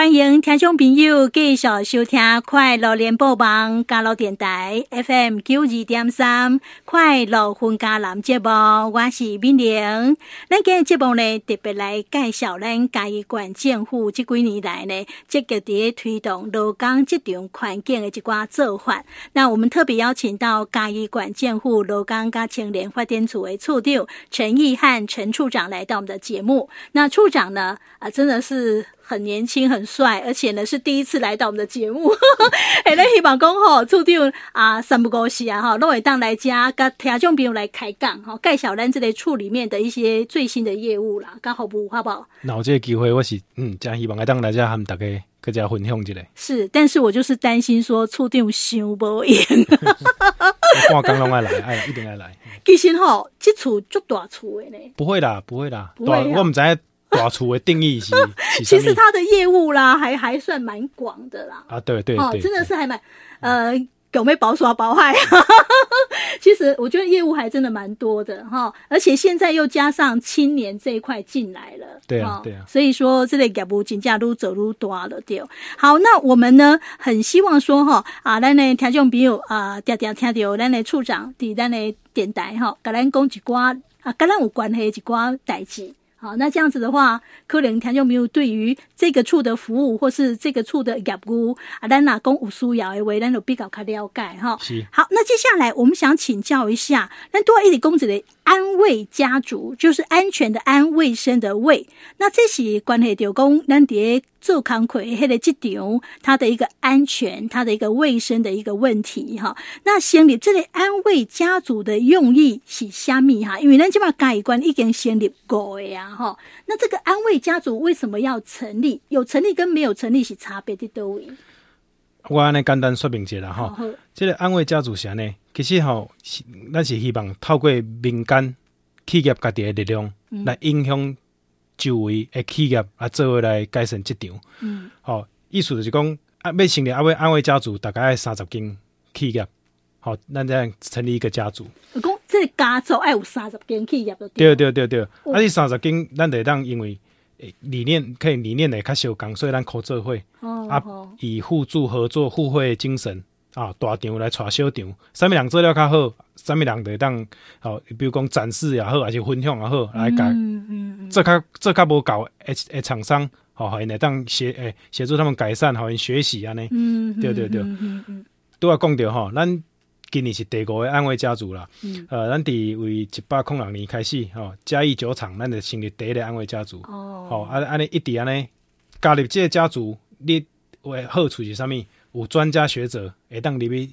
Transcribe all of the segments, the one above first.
欢迎听众朋友继续收听快乐联播网加乐电台 FM 九二点三快乐分家男节目，我是敏玲。咱今日节目呢，特别来介绍咱嘉义县政府这几年来呢，积极地推动劳工职场环境的一寡做法。那我们特别邀请到嘉义县政府劳工加青年发展处的处长陈毅汉陈处长来到我们的节目。那处长呢，啊，真的是。很年轻，很帅，而且呢是第一次来到我们的节目。哎，那希望讲吼，处长啊，三不五时啊，哈，都会当来家跟听众朋友来开讲哈，介绍咱这类处里面的一些最新的业务啦，刚好不好不好？那我这个机会，我是嗯，真希望来当来家和大家各家分享一下。是，但是我就是担心说，处长伤无闲。我刚拢爱来，哎，一定爱来。其实吼，这处足大处的呢？不会啦，不会啦，不会啦，我们在。大厨的定义是，其实他的业务啦，还还算蛮广的啦。啊，对对对，哦，真的是还蛮呃，有没有保守保害？其实我觉得业务还真的蛮多的哈，而且现在又加上青年这一块进来了，对啊对啊，所以说这类业务真正愈走愈大了，对。好，那我们呢很希望说哈啊，咱的听众朋友啊，常常听到咱的处长伫咱的电台哈，跟咱讲一寡啊，跟咱有关系一寡代志。好，那这样子的话，可能听众朋友对于这个处的服务，或是这个处的业务啊，咱哪公有需要的话，咱就比较较了解哈。是。好，那接下来我们想请教一下，那多一点公子的安慰家族，就是安全的安，卫生的卫，那这是关系到讲咱伫做康亏迄个职场，它的一个安全，它的一个卫生的一个问题哈。那成立这里安慰家族的用意是虾米哈？因为咱这把改观已经先立过呀哈。那这个安慰家族为什么要成立？有成立跟没有成立是差别的多。我安尼简单说明一下啦哈。这个安慰家族是安尼，其实吼，咱是希望透过民间企业家己的力量来影响。周围诶企业啊，做伙来改善职场。嗯，好、哦，意思就是讲啊，要成立安慰安慰家族，大概三十间企业。吼、哦，咱这样成立一个家族。讲这个家族爱有三十间企业对对对对，哦、啊，这三十间咱得当因为理念可以理念的较相共，所以咱可做伙。哦，啊，哦、以互助合作互惠精神。啊，大场来带小场，啥物人做了较好，啥物人会当吼，比如讲展示也好，还是分享也好，来改、嗯。嗯嗯做较做较无够诶诶，厂商吼，还能当协诶协助他们改善，好因学习安尼。嗯，对对对。嗯嗯都要讲着吼，咱今年是第五个安卫家族啦。嗯。呃，咱伫为一百空六年开始吼，嘉义酒厂，咱就成立第一个安卫家族。哦。好，安安尼一直安尼加入这个家族，你为好处是啥物？有专家学者会当入去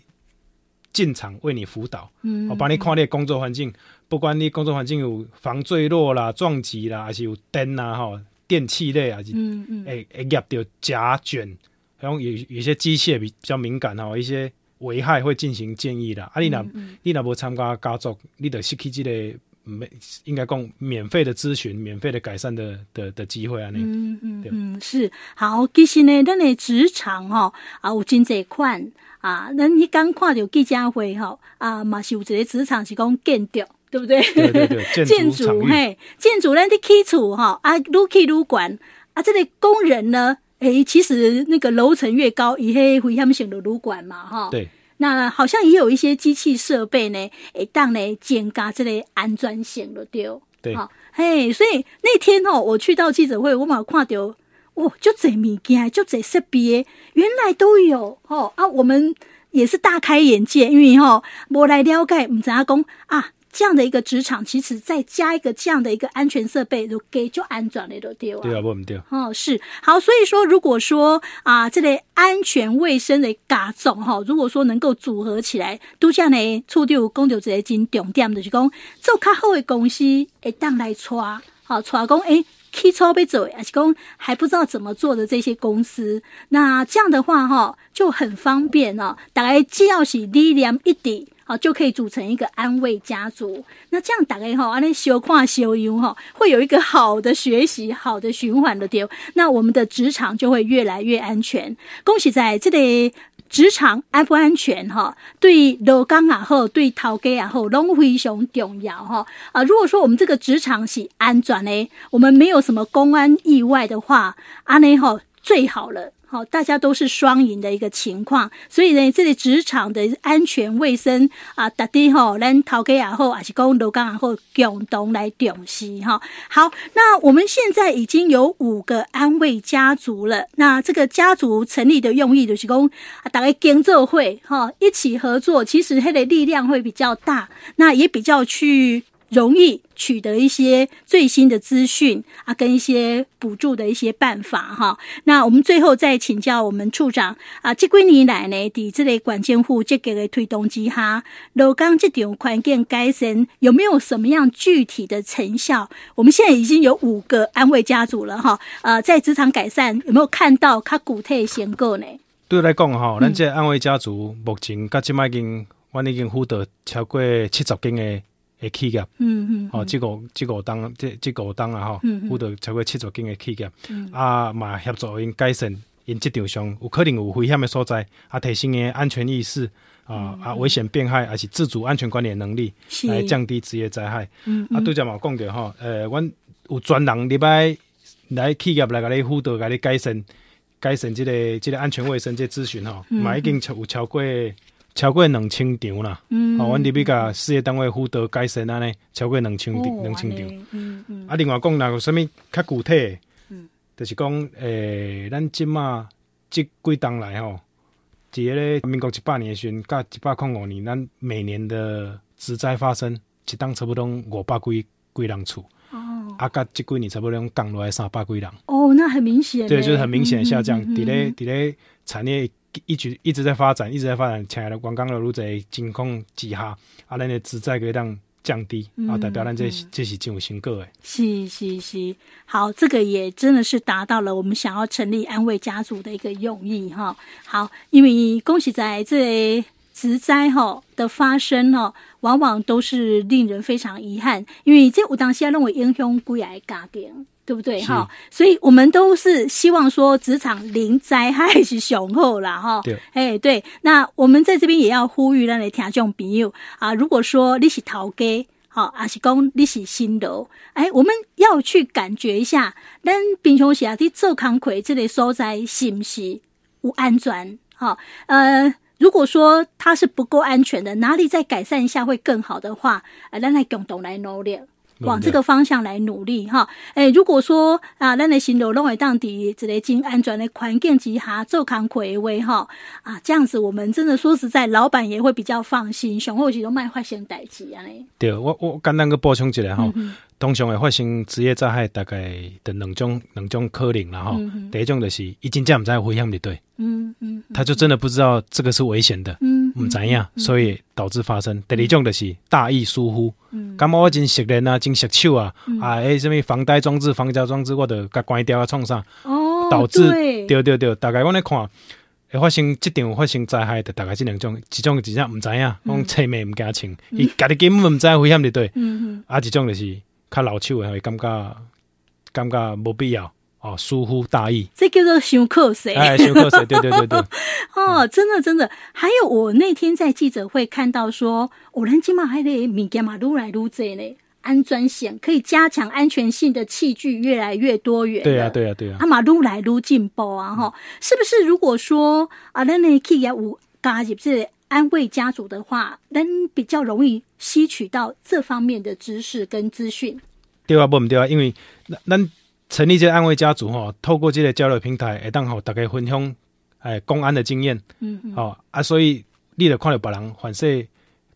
进场为你辅导，嗯，我帮你看你的工作环境，不管你工作环境有防坠落啦、撞击啦，还是有灯呐、啊、哈、电器类啊，嗯嗯，会会夹到甲醛，然后有有些机械比较敏感吼，一些危害会进行建议的。啊你，你若你若无参加家族，你得失去这个。没应该讲免费的咨询、免费的改善的的的机会啊！那嗯嗯对嗯是好，其实呢，咱的职场哈啊有真济款啊，咱迄刚看到记者会哈啊，嘛是有一个职场是讲建筑，对不对？对对对，建筑嘿，建筑咱的基础哈啊，愈起愈管啊，这个工人呢，诶，其实那个楼层越高，伊迄危险性就愈悬嘛哈。对。那好像也有一些机器设备呢，诶当呢增加这类安全性了，对。对，好，嘿，所以那天哦，我去到记者会，我嘛看到，哦，就这物件，就这设备，原来都有哦啊，我们也是大开眼界，因为哈，我来了解，唔知阿公啊。这样的一个职场，其实再加一个这样的一个安全设备，就给就安装了都对啊。对啊，不唔对。哦，是好，所以说，如果说啊，这类安全卫生的加种哈，如果说能够组合起来，都像呢，处长公就直接进重点就是讲，做较好的公司，会当来抓，好抓讲诶，起初被做，还是讲还不知道怎么做的这些公司，那这样的话哈，就很方便哦。大概只要是力量一点。好，就可以组成一个安慰家族。那这样大概哈，安尼修跨修优哈，会有一个好的学习、好的循环的丢。那我们的职场就会越来越安全。恭喜在这里，职场安不安全哈？对劳工啊好，对头家啊好，都非常重要哈。啊，如果说我们这个职场是安全呢，我们没有什么公安意外的话，安尼哈。最好了。好，大家都是双赢的一个情况，所以呢，这里职场的安全卫生啊，大家吼，咱头家也好，还是讲劳工也好，共同来重视哈。好，那我们现在已经有五个安慰家族了。那这个家族成立的用意就是讲，大家经做会哈，一起合作，其实它的力量会比较大，那也比较去。容易取得一些最新的资讯啊，跟一些补助的一些办法哈。那我们最后再请教我们处长啊，这几年来呢，在这类管建户积极的推动之下，劳工这种环境改善有没有什么样具体的成效？我们现在已经有五个安慰家族了哈。呃，在职场改善有没有看到他具体的成果呢？对来讲哈，咱这安慰家族目前到现在已经，我已经获得超过七十间的。诶，企业，嗯嗯，哦，即个即个档，这这个档啊，哈，辅导超过七十间诶企业，嗯、啊，嘛协助因改善因职场上有可能有危险诶所在，啊，提升的安全意识，啊、嗯、啊，危险变害，还是自主安全管理的能力，来降低职业灾害。嗯嗯。啊，拄则嘛讲着吼，呃，阮有专人入来来企业来甲你辅导，甲你改善改善即个即个安全卫生即咨询吼，嘛、嗯、已经超有超过。超过两千场啦，嗯，哦，阮伫边个事业单位辅导改善安尼，超过两千两千场，嗯嗯，啊，另外讲若有啥物较具体，嗯，就是讲，诶、欸，咱即马即几冬来吼，伫个民国一百年时阵，甲一百零五年，咱每年的植灾发生，一档差不多五百几几人厝，哦，啊，甲即几年差不多降落来三百几人，哦，那很明显，对，就是很明显的下降，伫咧伫咧产业。一直一直在发展，一直在发展，起来了。观光的路在监控之下，啊，咱的职灾可以让降低，嗯、啊，代表咱这是这是进入新个诶。是是是，好，这个也真的是达到了我们想要成立安慰家族的一个用意哈。好，因为恭喜在这职灾哈的发生哦，往往都是令人非常遗憾，因为这有当时认为英雄归来家庭。对不对哈？所以我们都是希望说职场零灾害是雄厚啦哈。对，哎对，那我们在这边也要呼吁那些听众朋友啊，如果说你是头家，好，还是讲你是新楼，哎，我们要去感觉一下，咱平常时啊，你做工课这类所在是不是不安全？好，呃，如果说它是不够安全的，哪里再改善一下会更好的话，啊，咱来共同来努力。往这个方向来努力哈，诶，如果说啊，咱的新楼拢会当地这个经安全的环境之下做工课为哈啊，这样子我们真的说实在，老板也会比较放心，上后期都卖发生代志安尼。对，我我简单个补充一下哈，嗯、通常会发生职业灾害大概的两种两种可能啦哈，嗯、第一种就是已经这样在危险的对，嗯嗯，他就真的不知道这个是危险的，嗯。唔知影，所以导致发生。第二种就是大意疏忽，感觉我真熟练啊，真熟手啊，啊，诶，什么防呆装置、防胶装置，我都甲关掉啊，创啥？哦，导致对。对对，大概我来看，会发生即场发生灾害的大概即两种，一种真正毋知影，讲车尾唔惊穿，伊家己根本毋知危险伫对，啊，一种就是较老手诶会感觉感觉无必要。哦，疏忽大意，这叫做伤可惜。哎，伤可惜，对对对对。哦，真的真的，还有我那天在记者会看到说，我们今嘛还得物件嘛，撸来撸这呢。安专险可以加强安全性的器具越来越多元。对啊，对啊，对啊。啊嘛，撸来撸进步啊，哈，是不是？如果说啊，咱那企业有加入这安慰家族的话，咱比较容易吸取到这方面的知识跟资讯。对啊，不唔对啊，因为咱。成立这个安慰家族吼，透过这个交流平台，会当吼大家分享诶公安的经验，嗯嗯，哦啊，所以你著看着别人反射，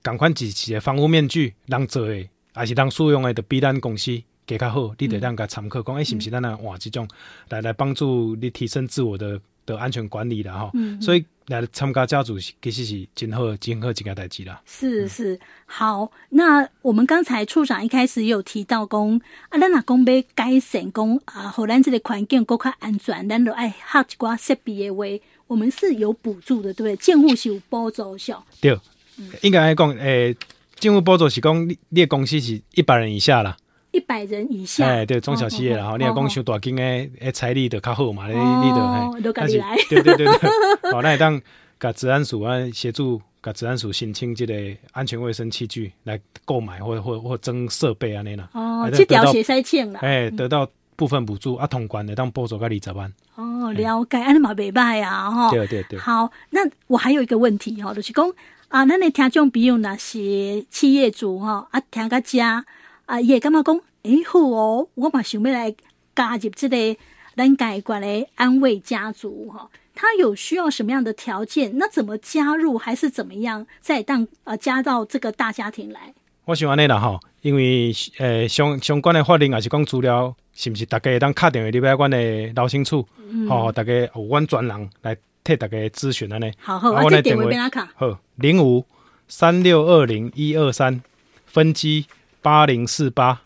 赶快自己的防护面具，人做诶，还是人使用诶，著比咱公司加较好，你得当甲参考，讲诶，是毋是咱来换即种来来帮助你提升自我的的安全管理的哈，嗯，所以。来参加家族其实是真好，真好一件代志啦。是是好，那我们刚才处长一开始也有提到讲，啊，咱若讲要改善讲啊，互咱这个环境更加安全，咱就爱学一寡设备的话，我们是有补助的，对不对？政府是有补助小。对，嗯、应该来讲，诶、欸，政府补助是讲你你的公司是一百人以下啦。一百人以下，哎，对，中小企业然后你要讲上大金诶，诶，财力的较好嘛，你你都，但是，对对对对，好，那 当甲治安署啊协助，甲治安署申请这个安全卫生器具来购买或或或增设备啊，那啦，哦，这条写塞欠了，哎，得到部分补助，啊，通关的当补助个二十万。哦，了解，安尼嘛袂歹啊，吼。对对对。好，那我还有一个问题哈，就是讲啊，咱的听众朋友那些企业主哈，啊，听个家啊，也感觉讲，诶，好哦，我嘛想要来加入这个咱家管的安慰家族哈，他有需要什么样的条件？那怎么加入，还是怎么样再当呃加到这个大家庭来？我想安尼啦吼，因为呃相相关的法令也是讲资料，是不是大家当敲电话入来阮的劳生处，吼，大家有阮专人来替大家咨询安尼。好好，我这电话边卡。好，零五三六二零一二三分机八零四八。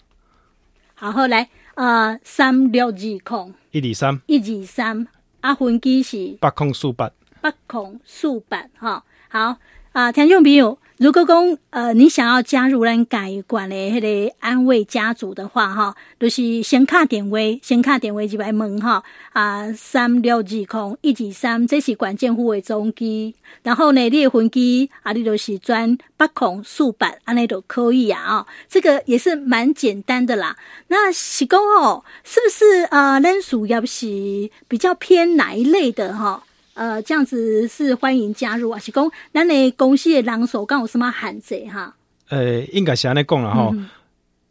好后来，呃，三六二空一二三。一二三，啊，分机是？八空四八。八空四八，哈，好啊，听众朋友。如果讲呃，你想要加入咱介管的迄个安慰家族的话，哈，就是先卡电话，先卡电话就来问哈啊，三六二空一二三，这是关键户的总机。然后呢，你的分机啊，你就是转八空四八，安尼都可以啊。哦，这个也是蛮简单的啦。那是讲哦，是不是啊？咱属要是比较偏哪一类的哈？呃，这样子是欢迎加入啊！是讲，咱的公司的人数刚有什么限制哈？呃，应该是安尼讲了哈。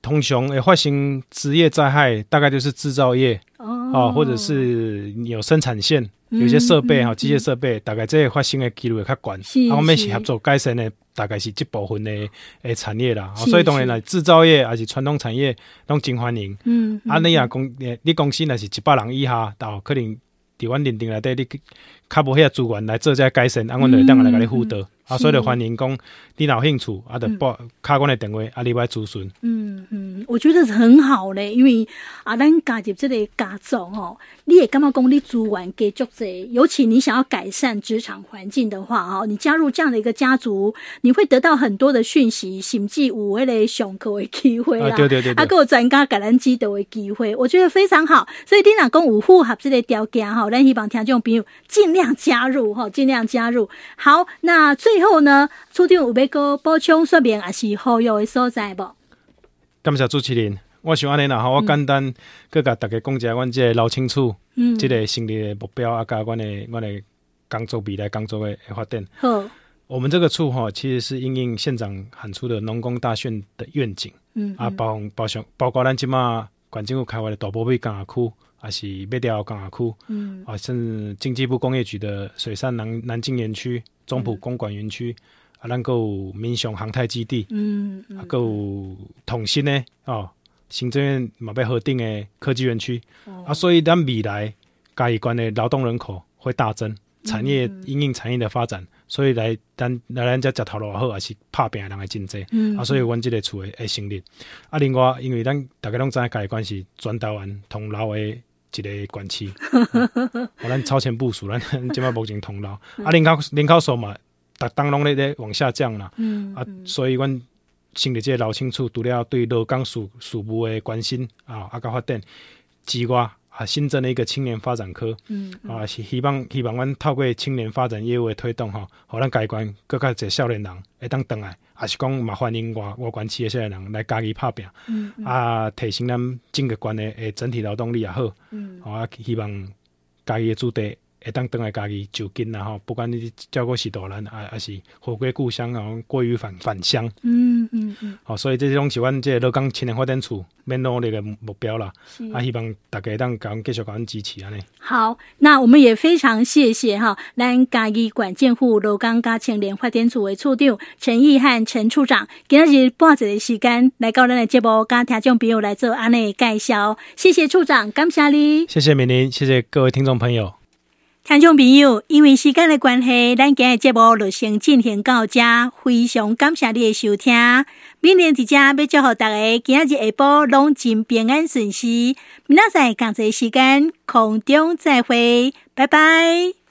通常会发生职业灾害，大概就是制造业哦，哦，或者是有生产线，有些设备哈，嗯、机械设备，大概这个发生的几率会较悬。是，我们是合作改善的，大概是这部分的诶产业啦。所以当然来制造业还是传统产业拢真欢迎。嗯，啊，你啊公，你公司那是一百人以下，到可能。伫阮认定内底，你较无遐资源来做遮改善，啊，阮就会当来甲你辅导，嗯、啊，所以就欢迎讲你若有兴趣，啊，就拨卡阮的电话，啊，你来咨询。嗯嗯，我觉得是很好嘞，因为啊，咱加入这个家族哦，你也感觉讲你资源给足侪，尤其你想要改善职场环境的话哦，你加入这样的一个家族，你会得到很多的讯息，甚至有迄个上课的机会啦，啊，对对对，对，啊，还有专家甲咱指导的机会，我觉得非常好。所以你若讲有符合这个条件哈。咱希望听众朋友尽量加入哈，尽量加入。好，那最后呢，处长有要个补充说明，还是好友的所在不？感谢主持人，我想安尼啦哈，我简单阁甲大家讲一下，阮即个老青处，嗯，这个成立的目标啊，甲阮的阮的工作未来工作的发展。好，我们这个处吼，其实是应应县长喊出的农工大训的愿景，嗯，嗯啊，包包上包括咱即马县政府开发的大埔尾工业区。还是北调工业区，嗯，啊，甚至经济部工业局的水杉南南京园区、中埔公馆园区，嗯、啊，咱有民雄航太基地，嗯，嗯啊，够统新呢，哦，行政院嘛被核定的科技园区，哦、啊，所以咱未来嘉义关的劳动人口会大增，产业因应产业的发展，嗯、所以来咱来咱这食头路也好，也是拍拼的人会真济，嗯，啊，所以阮即个厝会会成立，啊，另外因为咱大家拢知影嘉义关是全台湾同劳的。一个关系，我 咱超前部署，咱 即马目前同老，啊，人口人口数嘛，逐当拢咧咧往下降啦，嗯、啊，所以阮成立即个老青处，除了对劳工事事务的关心啊，啊，甲发展之外，啊，新增了一个青年发展科，嗯，嗯。啊，是希望希望阮透过青年发展业务的推动，吼，互咱嘉义县更较侪少年人会当倒来。也是讲嘛，欢迎外外县市的些人来家己拍拼，嗯嗯、啊，提升咱整个县的诶整体劳动力也好，嗯，啊，希望家己的子弟会当转来家己就近啦吼，不管你照顾是大人啊，还是回归故乡啊，归于返返乡，嗯嗯嗯，好、所以这种是阮这个劳工青年发展处免努力的目标啦，啊，希望大家当讲继续讲支持安尼。好，那我们也非常谢谢哈，咱嘉义县政府劳工加青年发展处的处长陈毅和陈处长，今日半日的时间来到咱的节目，跟听众朋友来做安尼介绍，谢谢处长，感谢你，谢谢美玲，谢谢各位听众朋友。听众朋友，因为时间的关系，咱今日节目就先进行到这，非常感谢你的收听。明天在这要祝福大家，今日下晡拢真平安顺遂。明仔载同一时间空中再会，拜拜。